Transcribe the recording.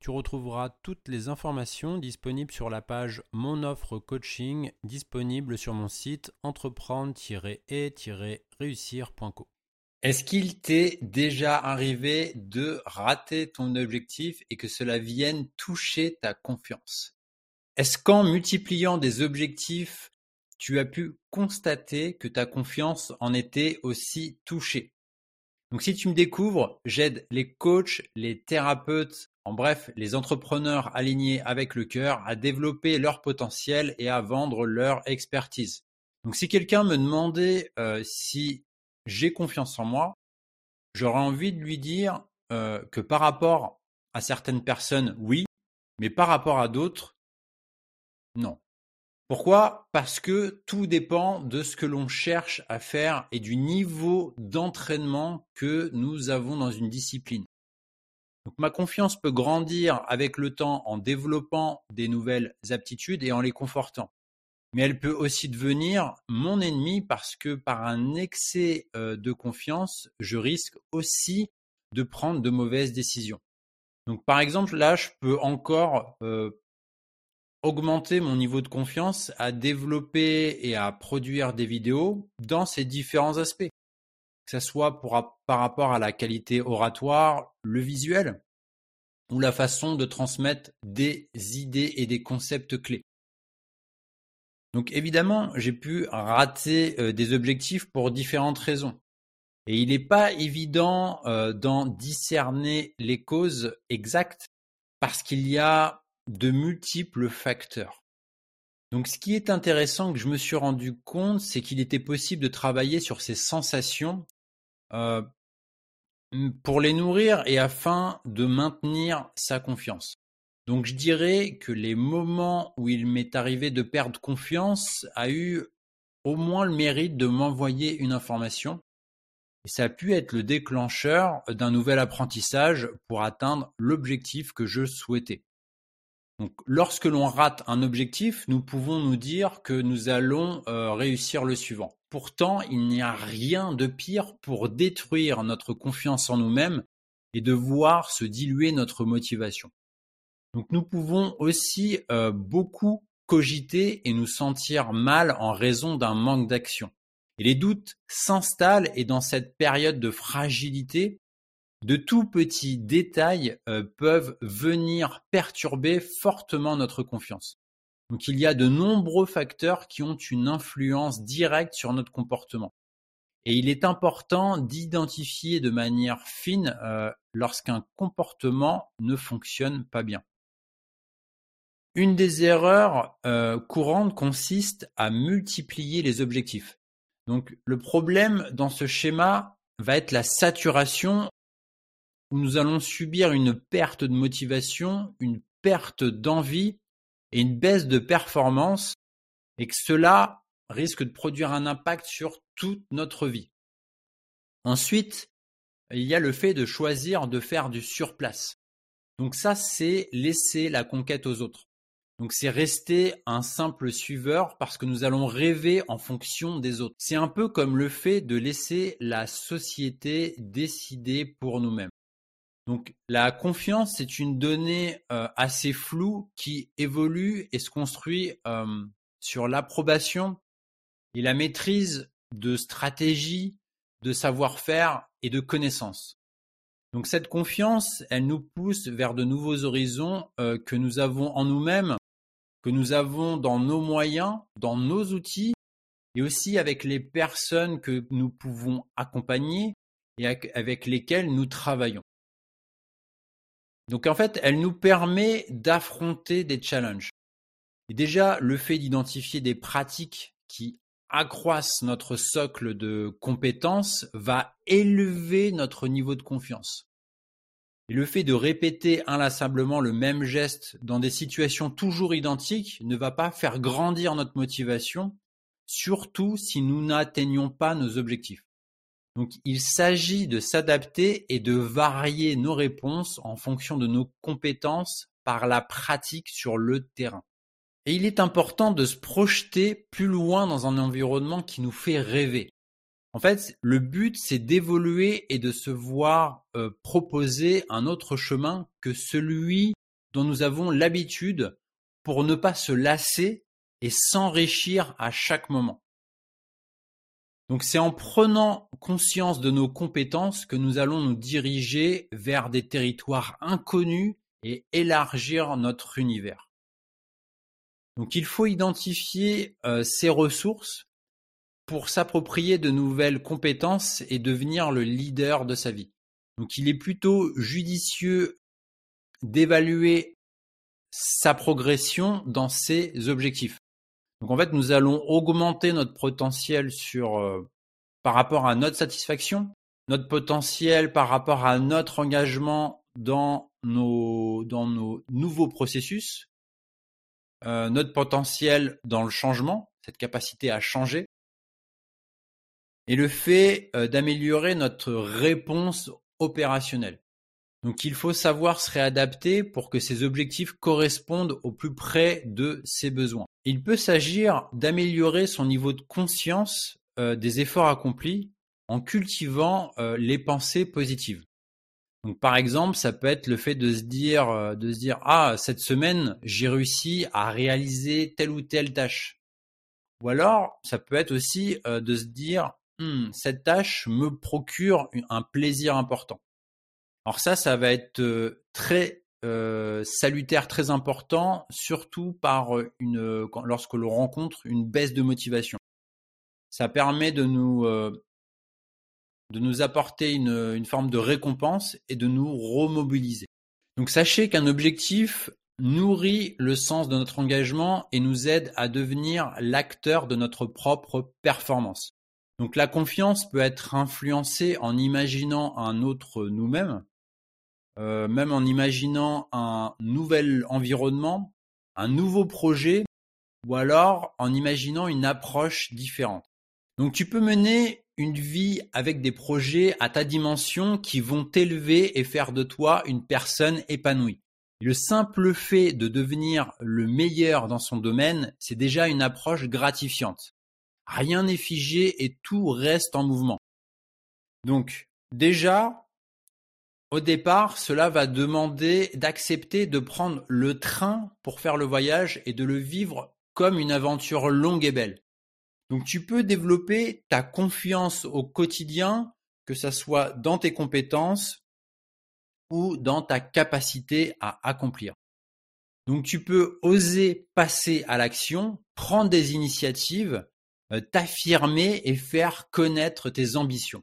Tu retrouveras toutes les informations disponibles sur la page Mon offre coaching disponible sur mon site entreprendre-et-réussir.co. Est-ce qu'il t'est déjà arrivé de rater ton objectif et que cela vienne toucher ta confiance? Est-ce qu'en multipliant des objectifs, tu as pu constater que ta confiance en était aussi touchée? Donc si tu me découvres, j'aide les coachs, les thérapeutes, en bref, les entrepreneurs alignés avec le cœur à développer leur potentiel et à vendre leur expertise. Donc si quelqu'un me demandait euh, si j'ai confiance en moi, j'aurais envie de lui dire euh, que par rapport à certaines personnes, oui, mais par rapport à d'autres, non. Pourquoi? Parce que tout dépend de ce que l'on cherche à faire et du niveau d'entraînement que nous avons dans une discipline. Donc ma confiance peut grandir avec le temps en développant des nouvelles aptitudes et en les confortant mais elle peut aussi devenir mon ennemi parce que par un excès euh, de confiance, je risque aussi de prendre de mauvaises décisions. Donc par exemple, là, je peux encore euh, augmenter mon niveau de confiance à développer et à produire des vidéos dans ces différents aspects. Que ce soit par rapport à la qualité oratoire, le visuel, ou la façon de transmettre des idées et des concepts clés. Donc évidemment, j'ai pu rater euh, des objectifs pour différentes raisons. Et il n'est pas évident euh, d'en discerner les causes exactes parce qu'il y a de multiples facteurs. Donc ce qui est intéressant que je me suis rendu compte, c'est qu'il était possible de travailler sur ces sensations pour les nourrir et afin de maintenir sa confiance. Donc je dirais que les moments où il m'est arrivé de perdre confiance a eu au moins le mérite de m'envoyer une information. Et ça a pu être le déclencheur d'un nouvel apprentissage pour atteindre l'objectif que je souhaitais. Donc, lorsque l'on rate un objectif, nous pouvons nous dire que nous allons euh, réussir le suivant. Pourtant, il n'y a rien de pire pour détruire notre confiance en nous-mêmes et de voir se diluer notre motivation. Donc nous pouvons aussi euh, beaucoup cogiter et nous sentir mal en raison d'un manque d'action. Et les doutes s'installent et dans cette période de fragilité, de tout petits détails euh, peuvent venir perturber fortement notre confiance. Donc il y a de nombreux facteurs qui ont une influence directe sur notre comportement. Et il est important d'identifier de manière fine euh, lorsqu'un comportement ne fonctionne pas bien. Une des erreurs euh, courantes consiste à multiplier les objectifs. Donc le problème dans ce schéma va être la saturation nous allons subir une perte de motivation, une perte d'envie et une baisse de performance et que cela risque de produire un impact sur toute notre vie. Ensuite, il y a le fait de choisir de faire du surplace. Donc ça, c'est laisser la conquête aux autres. Donc c'est rester un simple suiveur parce que nous allons rêver en fonction des autres. C'est un peu comme le fait de laisser la société décider pour nous-mêmes. Donc la confiance, c'est une donnée euh, assez floue qui évolue et se construit euh, sur l'approbation et la maîtrise de stratégies, de savoir-faire et de connaissances. Donc cette confiance, elle nous pousse vers de nouveaux horizons euh, que nous avons en nous-mêmes que nous avons dans nos moyens, dans nos outils et aussi avec les personnes que nous pouvons accompagner et avec lesquelles nous travaillons. Donc en fait, elle nous permet d'affronter des challenges. Et déjà, le fait d'identifier des pratiques qui accroissent notre socle de compétences va élever notre niveau de confiance. Et le fait de répéter inlassablement le même geste dans des situations toujours identiques ne va pas faire grandir notre motivation, surtout si nous n'atteignons pas nos objectifs. Donc il s'agit de s'adapter et de varier nos réponses en fonction de nos compétences par la pratique sur le terrain. Et il est important de se projeter plus loin dans un environnement qui nous fait rêver. En fait, le but, c'est d'évoluer et de se voir euh, proposer un autre chemin que celui dont nous avons l'habitude pour ne pas se lasser et s'enrichir à chaque moment. Donc c'est en prenant conscience de nos compétences que nous allons nous diriger vers des territoires inconnus et élargir notre univers. Donc il faut identifier euh, ces ressources pour s'approprier de nouvelles compétences et devenir le leader de sa vie. Donc il est plutôt judicieux d'évaluer sa progression dans ses objectifs. Donc en fait, nous allons augmenter notre potentiel euh, par rapport à notre satisfaction, notre potentiel par rapport à notre engagement dans nos dans nos nouveaux processus, euh, notre potentiel dans le changement, cette capacité à changer, et le fait euh, d'améliorer notre réponse opérationnelle. Donc il faut savoir se réadapter pour que ces objectifs correspondent au plus près de ses besoins. Il peut s'agir d'améliorer son niveau de conscience euh, des efforts accomplis en cultivant les pensées positives. Donc par exemple, ça peut être le fait de se dire, euh, de se dire ah cette semaine j'ai réussi à réaliser telle ou telle tâche. Ou alors ça peut être aussi euh, de se dire «Hmm, cette tâche me procure un plaisir important. Alors ça, ça va être euh, salutaire, très important, surtout par une lorsque l'on rencontre une baisse de motivation. Ça permet de nous apporter une forme de récompense et de nous remobiliser. Donc sachez qu'un objectif nourrit le sens de notre engagement et nous aide à devenir l'acteur de notre propre performance. Donc la confiance peut être influencée en imaginant un autre nous-mêmes, euh, même en imaginant un nouvel environnement, un nouveau projet, ou alors en imaginant une approche différente. Donc tu peux mener une vie avec des projets à ta dimension qui vont t'élever et faire de toi une personne épanouie. Le simple fait de devenir le meilleur dans son domaine, c'est déjà une approche gratifiante. Rien n'est figé et tout reste en mouvement. Donc, déjà, au départ, cela va demander d'accepter de prendre le train pour faire le voyage et de le vivre comme une aventure longue et belle. Donc tu peux développer ta confiance au quotidien, que ça soit dans tes compétences ou dans ta capacité à accomplir. Donc tu peux oser passer à l'action, prendre des initiatives, euh, t'affirmer et faire connaître tes ambitions.